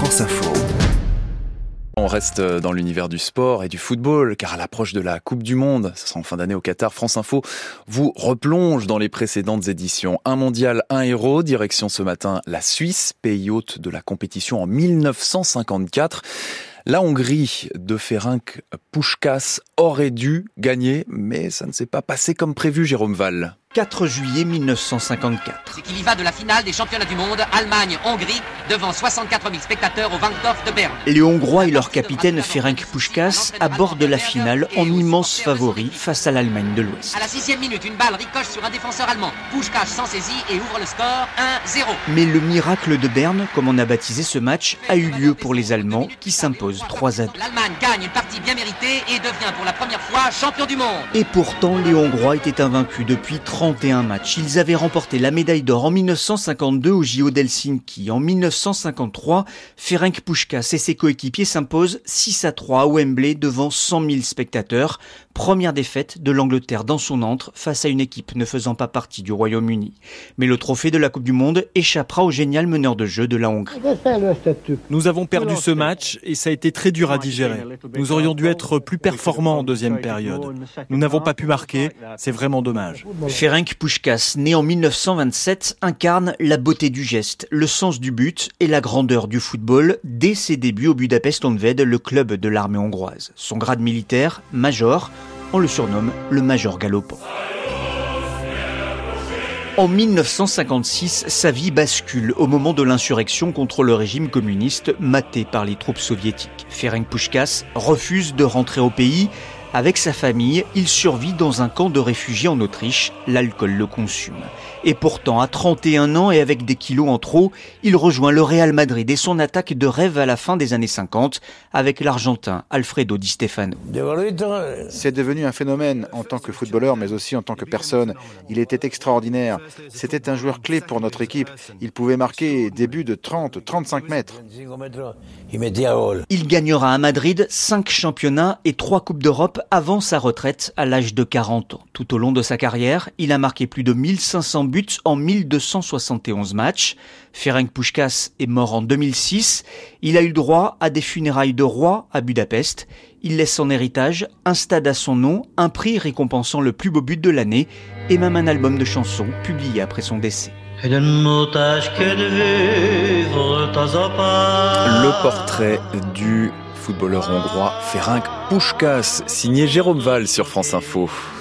France Info. On reste dans l'univers du sport et du football, car à l'approche de la Coupe du Monde, ce sera en fin d'année au Qatar, France Info vous replonge dans les précédentes éditions. Un mondial, un héros, direction ce matin la Suisse, pays hôte de la compétition en 1954. La Hongrie de Ferenc Puskás aurait dû gagner, mais ça ne s'est pas passé comme prévu, Jérôme Val. 4 juillet 1954. C'est qu'il y va de la finale des championnats du monde Allemagne-Hongrie devant 64 000 spectateurs au Wankdorf de Berne. Les Hongrois et leur capitaine Ferenc Puskás abordent la finale en immense favori face à l'Allemagne de l'Ouest. À la sixième minute, une balle ricoche sur un défenseur allemand. Puskás s'en saisit et ouvre le score 1-0. Mais le miracle de Berne, comme on a baptisé ce match, a eu lieu pour les Allemands qui s'imposent 3 à 2. L'Allemagne gagne partie bien méritée et devient pour la première fois champion du monde. Et pourtant, les Hongrois étaient invaincus depuis 31 matchs. Ils avaient remporté la médaille d'or en 1952 au JO d'Helsinki. En 1953, Ferenc Puskás et ses coéquipiers s'imposent 6 à 3 à Wembley devant 100 000 spectateurs. Première défaite de l'Angleterre dans son antre face à une équipe ne faisant pas partie du Royaume-Uni. Mais le trophée de la Coupe du Monde échappera au génial meneur de jeu de la Hongrie. Nous avons perdu ce match et ça a été très dur à digérer. Nous aurions dû être plus performants en deuxième période. Nous n'avons pas pu marquer, c'est vraiment dommage. Ferenc Puskás, né en 1927, incarne la beauté du geste, le sens du but et la grandeur du football dès ses débuts au Budapest Honved, le club de l'armée hongroise. Son grade militaire, major, on le surnomme le Major Galopant. En 1956, sa vie bascule au moment de l'insurrection contre le régime communiste maté par les troupes soviétiques. Ferenc Puskás refuse de rentrer au pays. Avec sa famille, il survit dans un camp de réfugiés en Autriche. L'alcool le consume. Et pourtant, à 31 ans et avec des kilos en trop, il rejoint le Real Madrid et son attaque de rêve à la fin des années 50 avec l'Argentin Alfredo Di Stefano. C'est devenu un phénomène en tant que footballeur, mais aussi en tant que personne. Il était extraordinaire. C'était un joueur clé pour notre équipe. Il pouvait marquer des buts de 30, 35 mètres. Il gagnera à Madrid 5 championnats et 3 Coupes d'Europe avant sa retraite à l'âge de 40 ans. Tout au long de sa carrière, il a marqué plus de 1500 buts en 1271 matchs. Ferenc Puskás est mort en 2006. Il a eu droit à des funérailles de roi à Budapest. Il laisse en héritage un stade à son nom, un prix récompensant le plus beau but de l'année et même un album de chansons publié après son décès. Le portrait du footballeur hongrois Ferenc Puskás, signé Jérôme Val sur France Info.